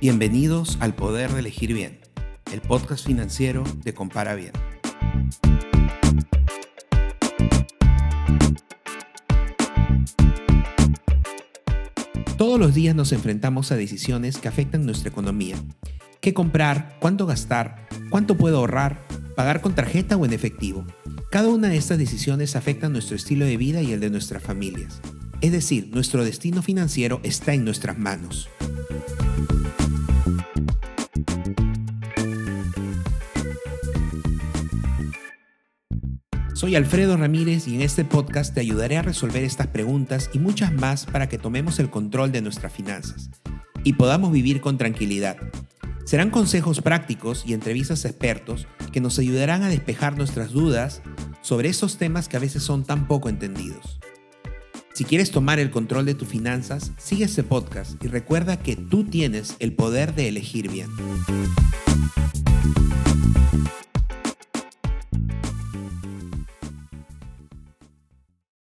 Bienvenidos al Poder de Elegir Bien, el podcast financiero de Compara Bien. Todos los días nos enfrentamos a decisiones que afectan nuestra economía. ¿Qué comprar? ¿Cuánto gastar? ¿Cuánto puedo ahorrar? ¿Pagar con tarjeta o en efectivo? Cada una de estas decisiones afecta nuestro estilo de vida y el de nuestras familias. Es decir, nuestro destino financiero está en nuestras manos. Soy Alfredo Ramírez y en este podcast te ayudaré a resolver estas preguntas y muchas más para que tomemos el control de nuestras finanzas y podamos vivir con tranquilidad. Serán consejos prácticos y entrevistas expertos que nos ayudarán a despejar nuestras dudas sobre esos temas que a veces son tan poco entendidos. Si quieres tomar el control de tus finanzas, sigue este podcast y recuerda que tú tienes el poder de elegir bien.